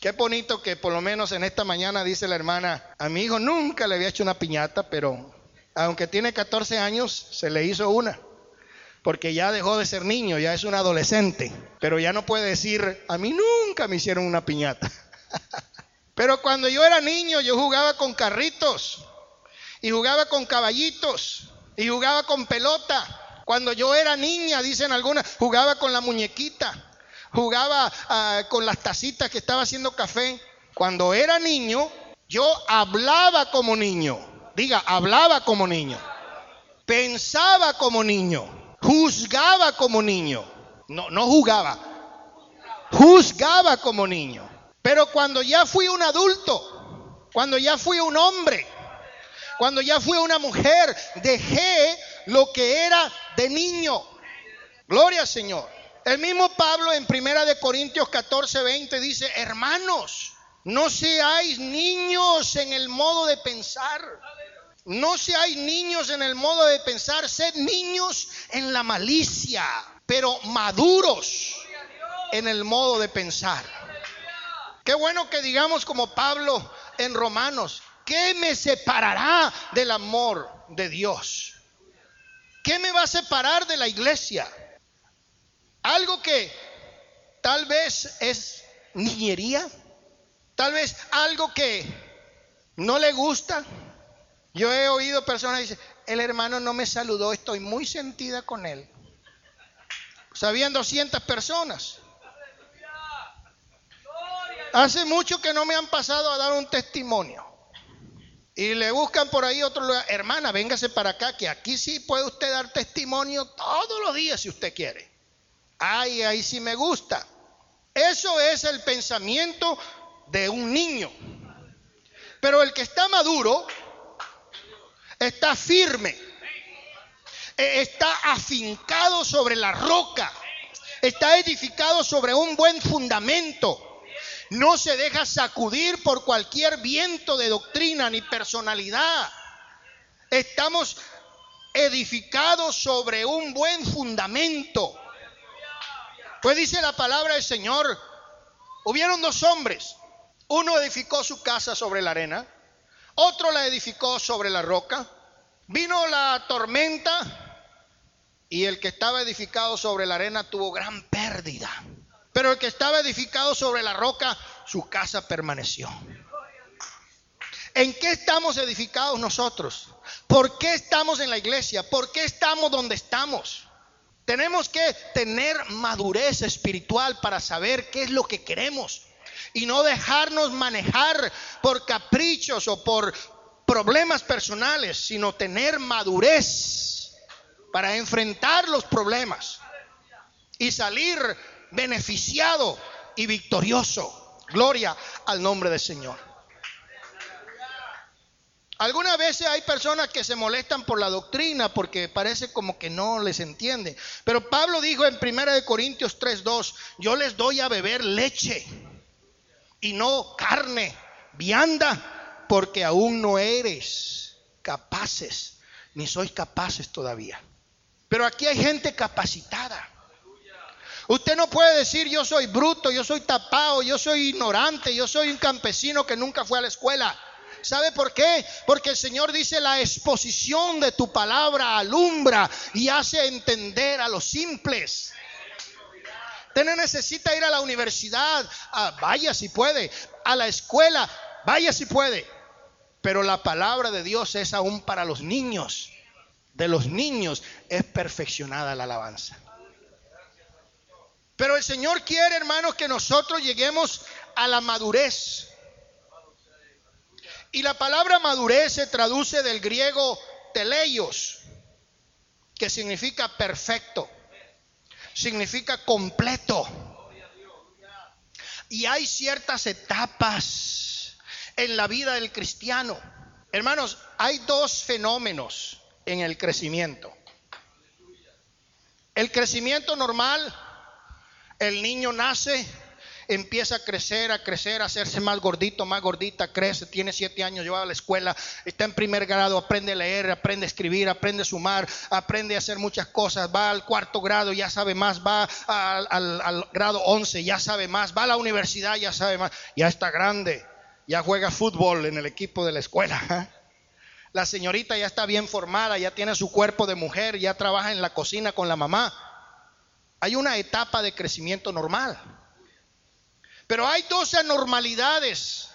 Qué bonito que por lo menos en esta mañana dice la hermana, a mi hijo nunca le había hecho una piñata, pero aunque tiene 14 años, se le hizo una. Porque ya dejó de ser niño, ya es un adolescente. Pero ya no puede decir, a mí nunca me hicieron una piñata. pero cuando yo era niño, yo jugaba con carritos. Y jugaba con caballitos. Y jugaba con pelota. Cuando yo era niña, dicen algunas, jugaba con la muñequita jugaba ah, con las tacitas que estaba haciendo café. Cuando era niño, yo hablaba como niño. Diga, hablaba como niño. Pensaba como niño. Juzgaba como niño. No, no jugaba. Juzgaba como niño. Pero cuando ya fui un adulto, cuando ya fui un hombre, cuando ya fui una mujer, dejé lo que era de niño. Gloria al Señor. El mismo Pablo en Primera de Corintios 14, 20 dice, hermanos, no seáis niños en el modo de pensar. No seáis niños en el modo de pensar, sed niños en la malicia, pero maduros en el modo de pensar. Qué bueno que digamos como Pablo en Romanos, ¿qué me separará del amor de Dios? ¿Qué me va a separar de la iglesia? Algo que tal vez es niñería, tal vez algo que no le gusta. Yo he oído personas que dicen, el hermano no me saludó, estoy muy sentida con él. Sabían 200 personas. Hace mucho que no me han pasado a dar un testimonio. Y le buscan por ahí otro lugar. Hermana, véngase para acá, que aquí sí puede usted dar testimonio todos los días si usted quiere. Ay, ahí sí me gusta. Eso es el pensamiento de un niño. Pero el que está maduro está firme, e, está afincado sobre la roca, está edificado sobre un buen fundamento. No se deja sacudir por cualquier viento de doctrina ni personalidad. Estamos edificados sobre un buen fundamento. Pues dice la palabra del Señor, hubieron dos hombres, uno edificó su casa sobre la arena, otro la edificó sobre la roca, vino la tormenta y el que estaba edificado sobre la arena tuvo gran pérdida. Pero el que estaba edificado sobre la roca, su casa permaneció. ¿En qué estamos edificados nosotros? ¿Por qué estamos en la iglesia? ¿Por qué estamos donde estamos? Tenemos que tener madurez espiritual para saber qué es lo que queremos y no dejarnos manejar por caprichos o por problemas personales, sino tener madurez para enfrentar los problemas y salir beneficiado y victorioso. Gloria al nombre del Señor. Algunas veces hay personas que se molestan por la doctrina porque parece como que no les entiende. Pero Pablo dijo en 1 Corintios 3:2, yo les doy a beber leche y no carne vianda, porque aún no eres capaces, ni sois capaces todavía. Pero aquí hay gente capacitada. Usted no puede decir yo soy bruto, yo soy tapado, yo soy ignorante, yo soy un campesino que nunca fue a la escuela. ¿Sabe por qué? Porque el Señor dice la exposición de tu palabra alumbra y hace entender a los simples. Usted no necesita ir a la universidad, ah, vaya si puede, a la escuela, vaya si puede. Pero la palabra de Dios es aún para los niños. De los niños es perfeccionada la alabanza. Pero el Señor quiere, hermanos, que nosotros lleguemos a la madurez. Y la palabra madurez se traduce del griego teleios, que significa perfecto, significa completo. Y hay ciertas etapas en la vida del cristiano. Hermanos, hay dos fenómenos en el crecimiento. El crecimiento normal, el niño nace, empieza a crecer, a crecer, a hacerse más gordito, más gordita, crece, tiene siete años, lleva a la escuela, está en primer grado, aprende a leer, aprende a escribir, aprende a sumar, aprende a hacer muchas cosas, va al cuarto grado, ya sabe más, va al, grado once, ya sabe más, va a la universidad, ya sabe más, ya está grande, ya juega fútbol en el equipo de la escuela. ¿eh? La señorita ya está bien formada, ya tiene su cuerpo de mujer, ya trabaja en la cocina con la mamá. Hay una etapa de crecimiento normal. Pero hay dos anormalidades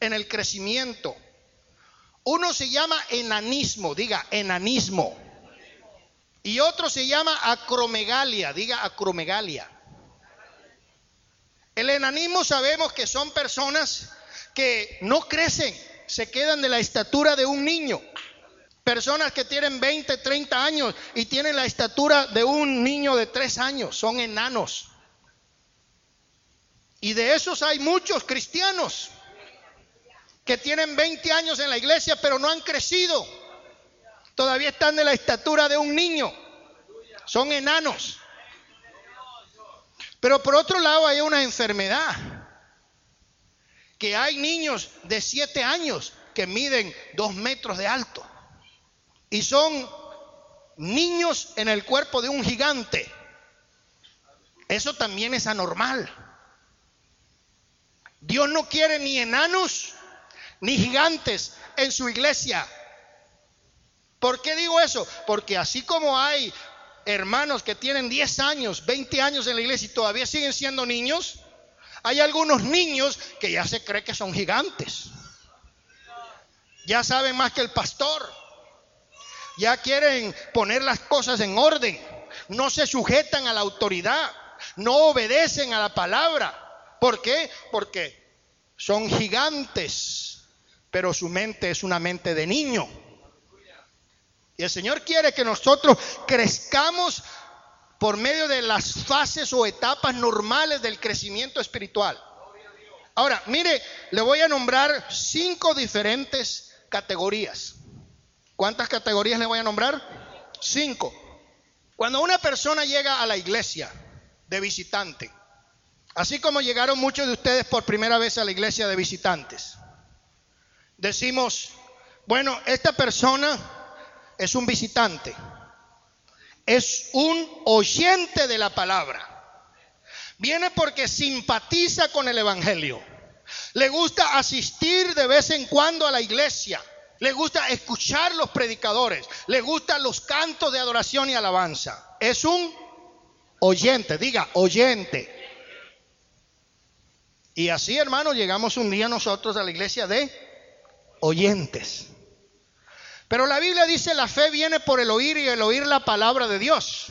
en el crecimiento. Uno se llama enanismo, diga enanismo. Y otro se llama acromegalia, diga acromegalia. El enanismo sabemos que son personas que no crecen, se quedan de la estatura de un niño. Personas que tienen 20, 30 años y tienen la estatura de un niño de 3 años, son enanos. Y de esos hay muchos cristianos que tienen 20 años en la iglesia pero no han crecido. Todavía están de la estatura de un niño. Son enanos. Pero por otro lado hay una enfermedad. Que hay niños de 7 años que miden 2 metros de alto. Y son niños en el cuerpo de un gigante. Eso también es anormal. Dios no quiere ni enanos ni gigantes en su iglesia. ¿Por qué digo eso? Porque así como hay hermanos que tienen 10 años, 20 años en la iglesia y todavía siguen siendo niños, hay algunos niños que ya se cree que son gigantes. Ya saben más que el pastor. Ya quieren poner las cosas en orden. No se sujetan a la autoridad. No obedecen a la palabra. ¿Por qué? Porque son gigantes, pero su mente es una mente de niño. Y el Señor quiere que nosotros crezcamos por medio de las fases o etapas normales del crecimiento espiritual. Ahora, mire, le voy a nombrar cinco diferentes categorías. ¿Cuántas categorías le voy a nombrar? Cinco. Cuando una persona llega a la iglesia de visitante, Así como llegaron muchos de ustedes por primera vez a la iglesia de visitantes. Decimos, bueno, esta persona es un visitante, es un oyente de la palabra. Viene porque simpatiza con el Evangelio. Le gusta asistir de vez en cuando a la iglesia. Le gusta escuchar los predicadores. Le gustan los cantos de adoración y alabanza. Es un oyente, diga oyente. Y así, hermano, llegamos un día nosotros a la iglesia de oyentes. Pero la Biblia dice, la fe viene por el oír y el oír la palabra de Dios.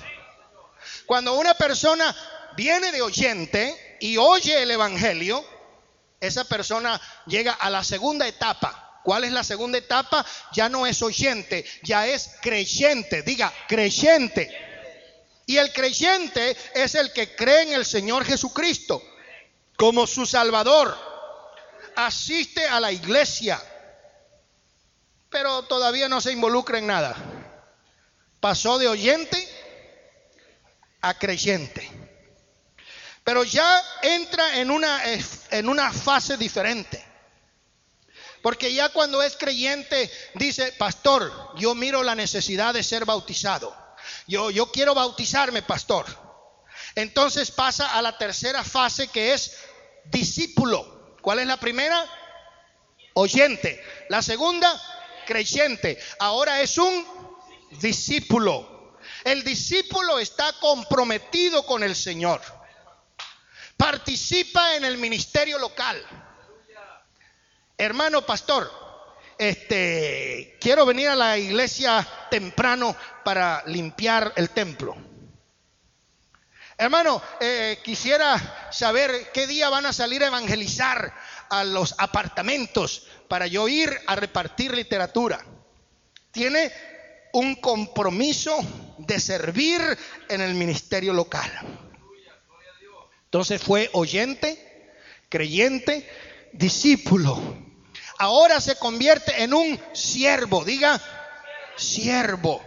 Cuando una persona viene de oyente y oye el Evangelio, esa persona llega a la segunda etapa. ¿Cuál es la segunda etapa? Ya no es oyente, ya es creyente. Diga, creyente. Y el creyente es el que cree en el Señor Jesucristo como su Salvador. Asiste a la iglesia, pero todavía no se involucra en nada. Pasó de oyente a creyente. Pero ya entra en una, en una fase diferente. Porque ya cuando es creyente dice, pastor, yo miro la necesidad de ser bautizado. Yo, yo quiero bautizarme, pastor. Entonces pasa a la tercera fase que es discípulo. ¿Cuál es la primera? Oyente. La segunda, creyente. Ahora es un discípulo. El discípulo está comprometido con el Señor. Participa en el ministerio local. Hermano pastor, este, quiero venir a la iglesia temprano para limpiar el templo. Hermano, eh, quisiera saber qué día van a salir a evangelizar a los apartamentos para yo ir a repartir literatura. Tiene un compromiso de servir en el ministerio local. Entonces fue oyente, creyente, discípulo. Ahora se convierte en un siervo, diga siervo.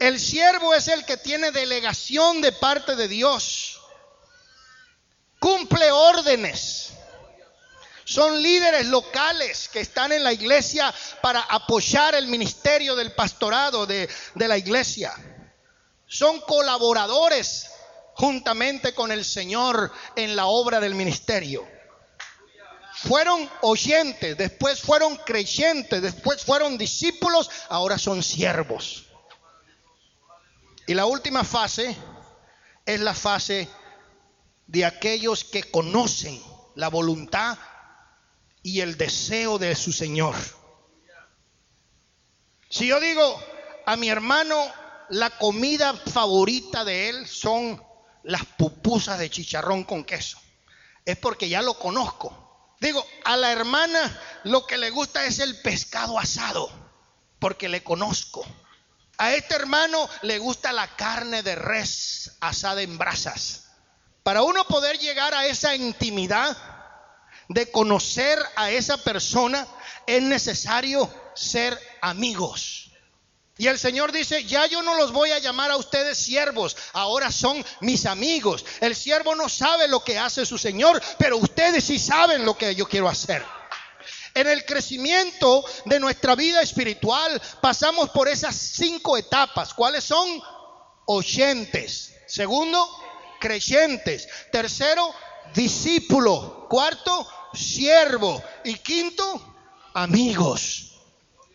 El siervo es el que tiene delegación de parte de Dios. Cumple órdenes. Son líderes locales que están en la iglesia para apoyar el ministerio del pastorado de, de la iglesia. Son colaboradores juntamente con el Señor en la obra del ministerio. Fueron oyentes, después fueron creyentes, después fueron discípulos, ahora son siervos. Y la última fase es la fase de aquellos que conocen la voluntad y el deseo de su Señor. Si yo digo a mi hermano, la comida favorita de él son las pupusas de chicharrón con queso, es porque ya lo conozco. Digo, a la hermana lo que le gusta es el pescado asado, porque le conozco. A este hermano le gusta la carne de res asada en brasas. Para uno poder llegar a esa intimidad de conocer a esa persona, es necesario ser amigos. Y el Señor dice, ya yo no los voy a llamar a ustedes siervos, ahora son mis amigos. El siervo no sabe lo que hace su Señor, pero ustedes sí saben lo que yo quiero hacer. En el crecimiento de nuestra vida espiritual pasamos por esas cinco etapas. ¿Cuáles son? Oyentes. Segundo, creyentes. Tercero, discípulo. Cuarto, siervo. Y quinto, amigos.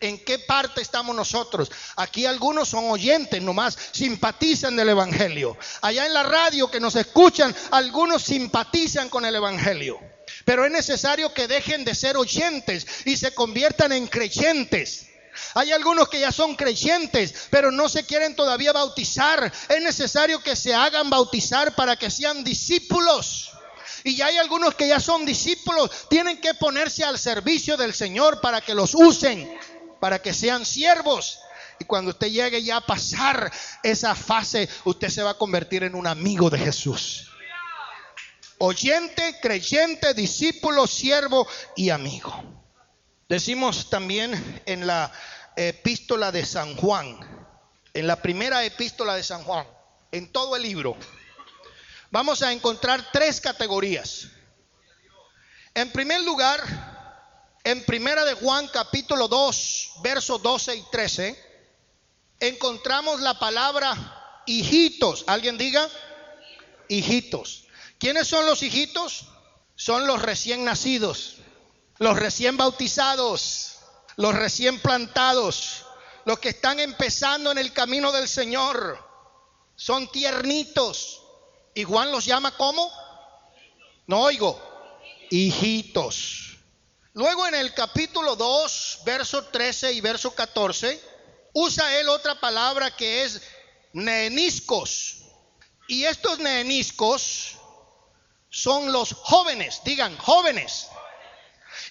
¿En qué parte estamos nosotros? Aquí algunos son oyentes, nomás simpatizan del Evangelio. Allá en la radio que nos escuchan, algunos simpatizan con el Evangelio. Pero es necesario que dejen de ser oyentes y se conviertan en creyentes. Hay algunos que ya son creyentes, pero no se quieren todavía bautizar. Es necesario que se hagan bautizar para que sean discípulos. Y ya hay algunos que ya son discípulos, tienen que ponerse al servicio del Señor para que los usen, para que sean siervos. Y cuando usted llegue ya a pasar esa fase, usted se va a convertir en un amigo de Jesús oyente, creyente, discípulo, siervo y amigo. Decimos también en la epístola de San Juan, en la primera epístola de San Juan, en todo el libro, vamos a encontrar tres categorías. En primer lugar, en primera de Juan capítulo 2, versos 12 y 13, encontramos la palabra hijitos. ¿Alguien diga? Hijitos. ¿Quiénes son los hijitos? Son los recién nacidos, los recién bautizados, los recién plantados, los que están empezando en el camino del Señor. Son tiernitos. Y Juan los llama como? No oigo. hijitos. Luego en el capítulo 2, verso 13 y verso 14, usa él otra palabra que es neeniscos. Y estos neeniscos son los jóvenes, digan jóvenes.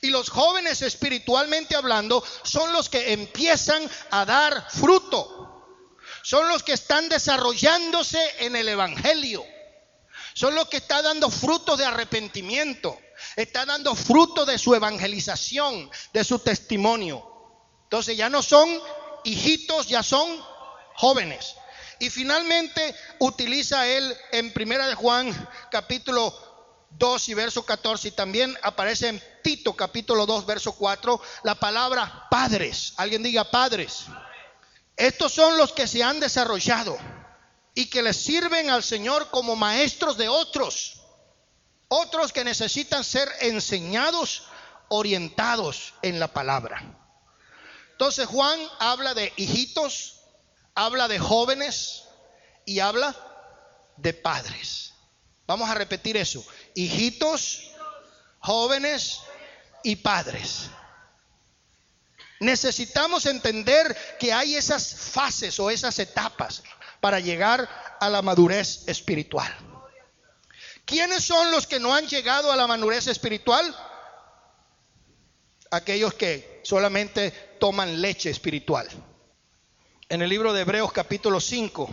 Y los jóvenes espiritualmente hablando son los que empiezan a dar fruto. Son los que están desarrollándose en el Evangelio. Son los que están dando fruto de arrepentimiento. Están dando fruto de su evangelización, de su testimonio. Entonces ya no son hijitos, ya son jóvenes. Y finalmente utiliza él en Primera de Juan capítulo 2 y verso 14 y también aparece en Tito capítulo 2 verso 4 la palabra padres. Alguien diga padres. Estos son los que se han desarrollado y que les sirven al Señor como maestros de otros. Otros que necesitan ser enseñados, orientados en la palabra. Entonces Juan habla de hijitos, habla de jóvenes y habla de padres. Vamos a repetir eso. Hijitos, jóvenes y padres. Necesitamos entender que hay esas fases o esas etapas para llegar a la madurez espiritual. ¿Quiénes son los que no han llegado a la madurez espiritual? Aquellos que solamente toman leche espiritual. En el libro de Hebreos capítulo 5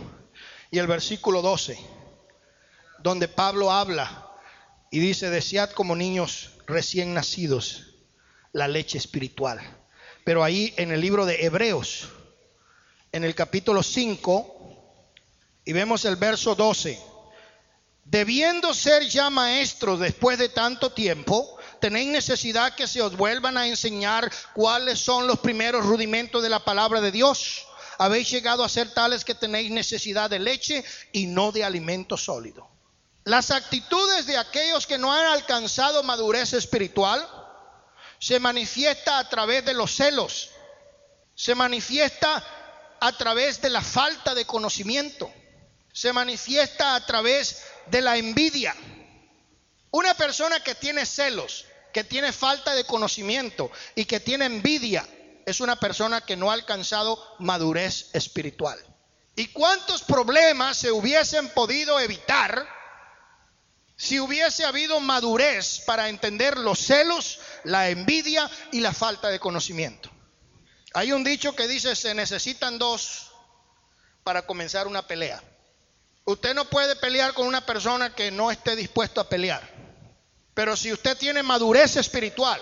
y el versículo 12, donde Pablo habla y dice, desead como niños recién nacidos la leche espiritual pero ahí en el libro de Hebreos, en el capítulo 5, y vemos el verso 12, debiendo ser ya maestros después de tanto tiempo, tenéis necesidad que se os vuelvan a enseñar cuáles son los primeros rudimentos de la palabra de Dios. Habéis llegado a ser tales que tenéis necesidad de leche y no de alimento sólido. Las actitudes de aquellos que no han alcanzado madurez espiritual se manifiesta a través de los celos, se manifiesta a través de la falta de conocimiento, se manifiesta a través de la envidia. Una persona que tiene celos, que tiene falta de conocimiento y que tiene envidia, es una persona que no ha alcanzado madurez espiritual. ¿Y cuántos problemas se hubiesen podido evitar si hubiese habido madurez para entender los celos, la envidia y la falta de conocimiento. Hay un dicho que dice, se necesitan dos para comenzar una pelea. Usted no puede pelear con una persona que no esté dispuesto a pelear. Pero si usted tiene madurez espiritual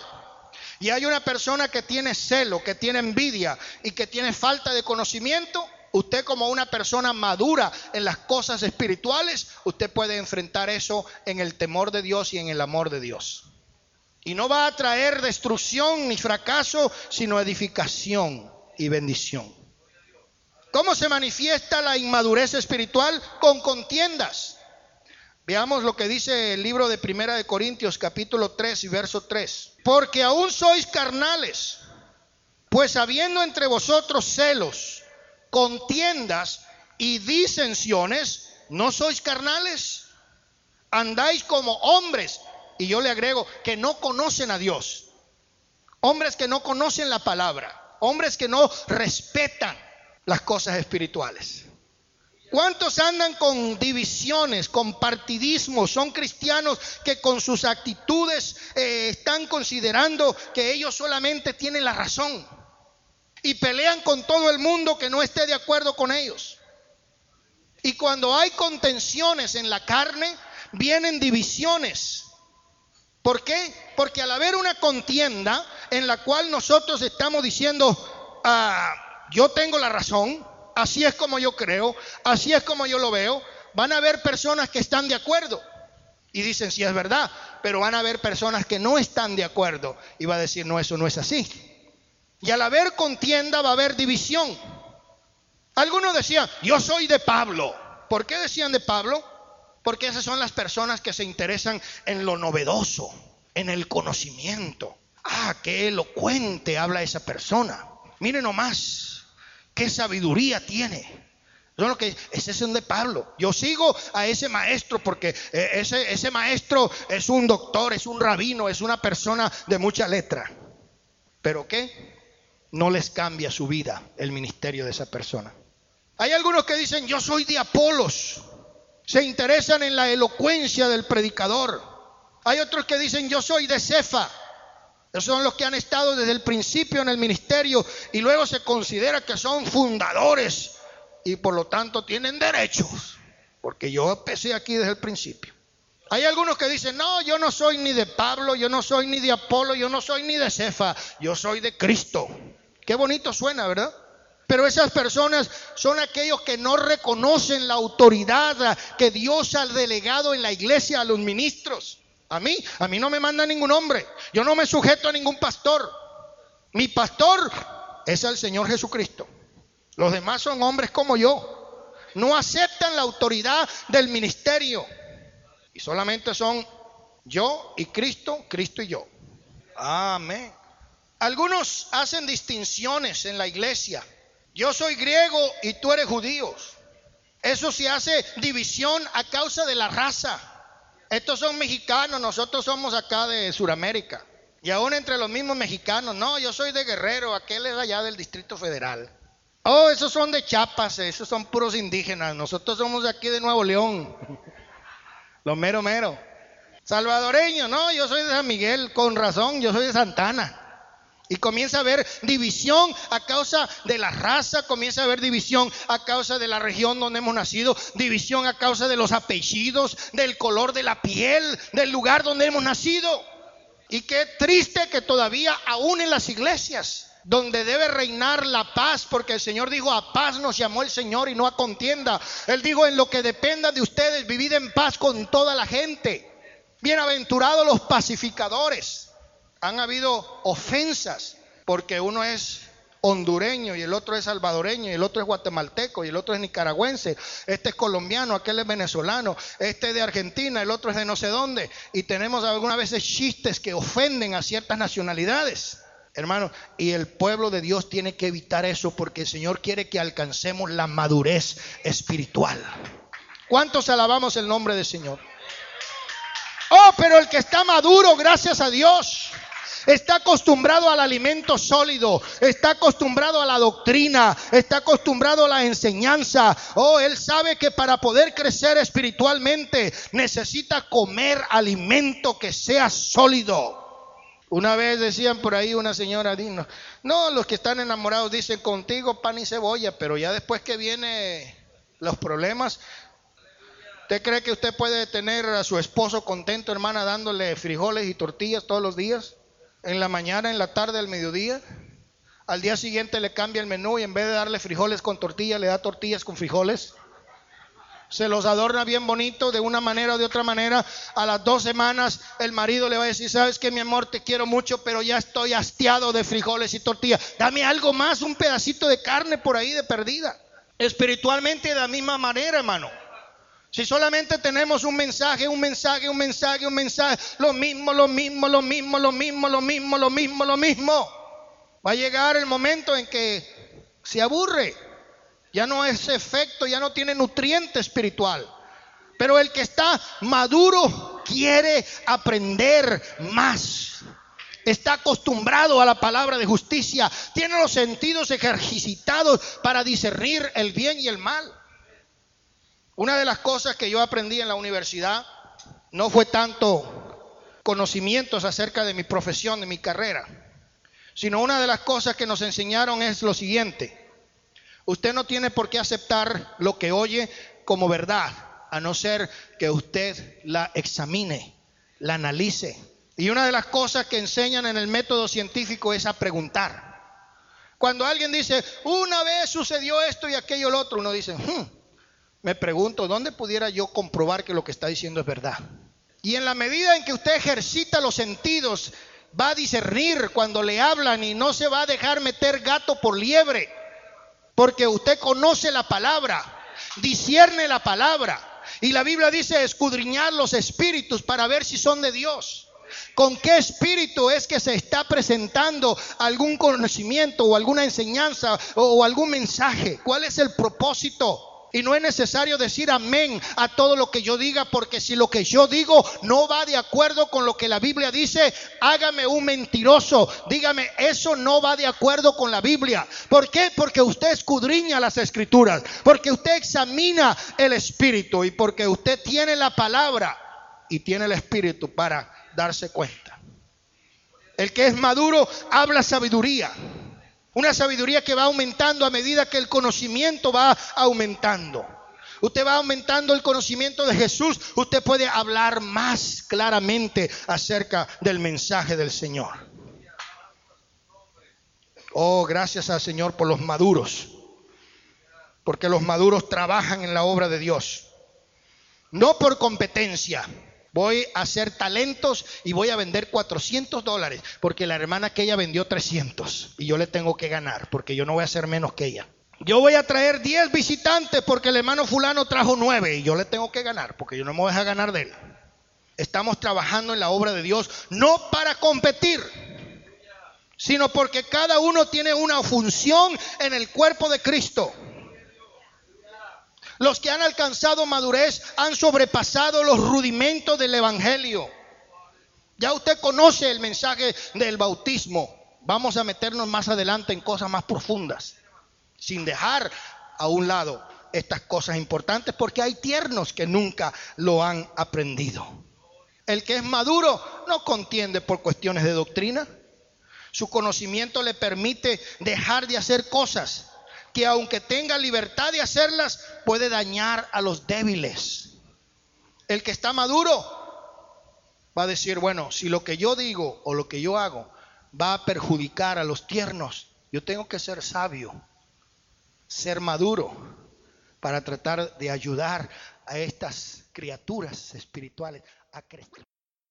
y hay una persona que tiene celo, que tiene envidia y que tiene falta de conocimiento, Usted como una persona madura en las cosas espirituales, usted puede enfrentar eso en el temor de Dios y en el amor de Dios. Y no va a traer destrucción ni fracaso, sino edificación y bendición. ¿Cómo se manifiesta la inmadurez espiritual? Con contiendas. Veamos lo que dice el libro de Primera de Corintios capítulo 3 y verso 3. Porque aún sois carnales, pues habiendo entre vosotros celos, contiendas y disensiones, ¿no sois carnales? Andáis como hombres, y yo le agrego, que no conocen a Dios. Hombres que no conocen la palabra, hombres que no respetan las cosas espirituales. ¿Cuántos andan con divisiones, con partidismo? Son cristianos que con sus actitudes eh, están considerando que ellos solamente tienen la razón y pelean con todo el mundo que no esté de acuerdo con ellos. Y cuando hay contenciones en la carne, vienen divisiones. ¿Por qué? Porque al haber una contienda en la cual nosotros estamos diciendo, ah, yo tengo la razón, así es como yo creo, así es como yo lo veo, van a haber personas que están de acuerdo y dicen, sí es verdad, pero van a haber personas que no están de acuerdo y va a decir, no, eso no es así. Y al haber contienda va a haber división. Algunos decían, yo soy de Pablo. ¿Por qué decían de Pablo? Porque esas son las personas que se interesan en lo novedoso, en el conocimiento. Ah, qué elocuente habla esa persona. Mire nomás, qué sabiduría tiene. Son los que, ese es de Pablo. Yo sigo a ese maestro porque eh, ese, ese maestro es un doctor, es un rabino, es una persona de mucha letra. Pero ¿qué? No les cambia su vida el ministerio de esa persona. Hay algunos que dicen, yo soy de Apolos. Se interesan en la elocuencia del predicador. Hay otros que dicen, yo soy de Cefa. Esos son los que han estado desde el principio en el ministerio y luego se considera que son fundadores y por lo tanto tienen derechos, porque yo empecé aquí desde el principio. Hay algunos que dicen, no, yo no soy ni de Pablo, yo no soy ni de Apolo, yo no soy ni de Cefa, yo soy de Cristo. Qué bonito suena, ¿verdad? Pero esas personas son aquellos que no reconocen la autoridad que Dios ha delegado en la iglesia a los ministros. A mí, a mí no me manda ningún hombre. Yo no me sujeto a ningún pastor. Mi pastor es el Señor Jesucristo. Los demás son hombres como yo. No aceptan la autoridad del ministerio. Y solamente son yo y Cristo, Cristo y yo. Amén. Algunos hacen distinciones en la iglesia. Yo soy griego y tú eres judío. Eso se hace división a causa de la raza. Estos son mexicanos, nosotros somos acá de Sudamérica. Y aún entre los mismos mexicanos, no, yo soy de Guerrero, aquel es allá del Distrito Federal. Oh, esos son de Chiapas, esos son puros indígenas. Nosotros somos de aquí de Nuevo León. Lo mero mero. Salvadoreño, no, yo soy de San Miguel, con razón, yo soy de Santana. Y comienza a haber división a causa de la raza, comienza a haber división a causa de la región donde hemos nacido, división a causa de los apellidos, del color de la piel, del lugar donde hemos nacido. Y qué triste que todavía aún en las iglesias donde debe reinar la paz, porque el Señor dijo, a paz nos llamó el Señor y no a contienda. Él dijo, en lo que dependa de ustedes, vivid en paz con toda la gente. Bienaventurados los pacificadores. Han habido ofensas, porque uno es hondureño y el otro es salvadoreño y el otro es guatemalteco y el otro es nicaragüense, este es colombiano, aquel es venezolano, este es de Argentina, el otro es de no sé dónde y tenemos algunas veces chistes que ofenden a ciertas nacionalidades. Hermano, y el pueblo de Dios tiene que evitar eso porque el Señor quiere que alcancemos la madurez espiritual. ¿Cuántos alabamos el nombre del Señor? Oh, pero el que está maduro, gracias a Dios, está acostumbrado al alimento sólido, está acostumbrado a la doctrina, está acostumbrado a la enseñanza. Oh, él sabe que para poder crecer espiritualmente necesita comer alimento que sea sólido. Una vez decían por ahí una señora, no, los que están enamorados dicen contigo pan y cebolla, pero ya después que vienen los problemas, ¿usted cree que usted puede tener a su esposo contento, hermana, dándole frijoles y tortillas todos los días? En la mañana, en la tarde, al mediodía. Al día siguiente le cambia el menú y en vez de darle frijoles con tortillas, le da tortillas con frijoles se los adorna bien bonito de una manera o de otra manera. A las dos semanas el marido le va a decir, sabes que mi amor te quiero mucho, pero ya estoy hastiado de frijoles y tortillas. Dame algo más, un pedacito de carne por ahí de perdida. Espiritualmente de la misma manera, hermano. Si solamente tenemos un mensaje, un mensaje, un mensaje, un mensaje, lo mismo, lo mismo, lo mismo, lo mismo, lo mismo, lo mismo, lo mismo, va a llegar el momento en que se aburre ya no es efecto, ya no tiene nutriente espiritual. Pero el que está maduro quiere aprender más. Está acostumbrado a la palabra de justicia. Tiene los sentidos ejercitados para discernir el bien y el mal. Una de las cosas que yo aprendí en la universidad no fue tanto conocimientos acerca de mi profesión, de mi carrera, sino una de las cosas que nos enseñaron es lo siguiente. Usted no tiene por qué aceptar lo que oye como verdad, a no ser que usted la examine, la analice. Y una de las cosas que enseñan en el método científico es a preguntar. Cuando alguien dice, una vez sucedió esto y aquello lo otro, uno dice, hmm, me pregunto, ¿dónde pudiera yo comprobar que lo que está diciendo es verdad? Y en la medida en que usted ejercita los sentidos, va a discernir cuando le hablan y no se va a dejar meter gato por liebre. Porque usted conoce la palabra, discierne la palabra. Y la Biblia dice escudriñar los espíritus para ver si son de Dios. ¿Con qué espíritu es que se está presentando algún conocimiento o alguna enseñanza o, algún mensaje? ¿Cuál es el propósito? Y no es necesario decir amén a todo lo que yo diga, porque si lo que yo digo no va de acuerdo con lo que la Biblia dice, hágame un mentiroso. Dígame, eso no va de acuerdo con la Biblia. ¿Por qué? Porque usted escudriña las escrituras, porque usted examina el espíritu y porque usted tiene la palabra y tiene el espíritu para darse cuenta. El que es maduro habla sabiduría. Una sabiduría que va aumentando a medida que el conocimiento va aumentando. Usted va aumentando el conocimiento de Jesús, usted puede hablar más claramente acerca del mensaje del Señor. Oh, gracias al Señor por los maduros, porque los maduros trabajan en la obra de Dios, no por competencia, Voy a hacer talentos y voy a vender 400 dólares porque la hermana que ella vendió 300 y yo le tengo que ganar porque yo no voy a hacer menos que ella. Yo voy a traer 10 visitantes porque el hermano fulano trajo 9 y yo le tengo que ganar porque yo no me voy a ganar de él. Estamos trabajando en la obra de Dios no para competir, sino porque cada uno tiene una función en el cuerpo de Cristo. Los que han alcanzado madurez han sobrepasado los rudimentos del Evangelio. Ya usted conoce el mensaje del bautismo. Vamos a meternos más adelante en cosas más profundas, sin dejar a un lado estas cosas importantes, porque hay tiernos que nunca lo han aprendido. El que es maduro no contiende por cuestiones de doctrina. Su conocimiento le permite dejar de hacer cosas que aunque tenga libertad de hacerlas, puede dañar a los débiles. El que está maduro va a decir, bueno, si lo que yo digo o lo que yo hago va a perjudicar a los tiernos, yo tengo que ser sabio, ser maduro para tratar de ayudar a estas criaturas espirituales a crecer.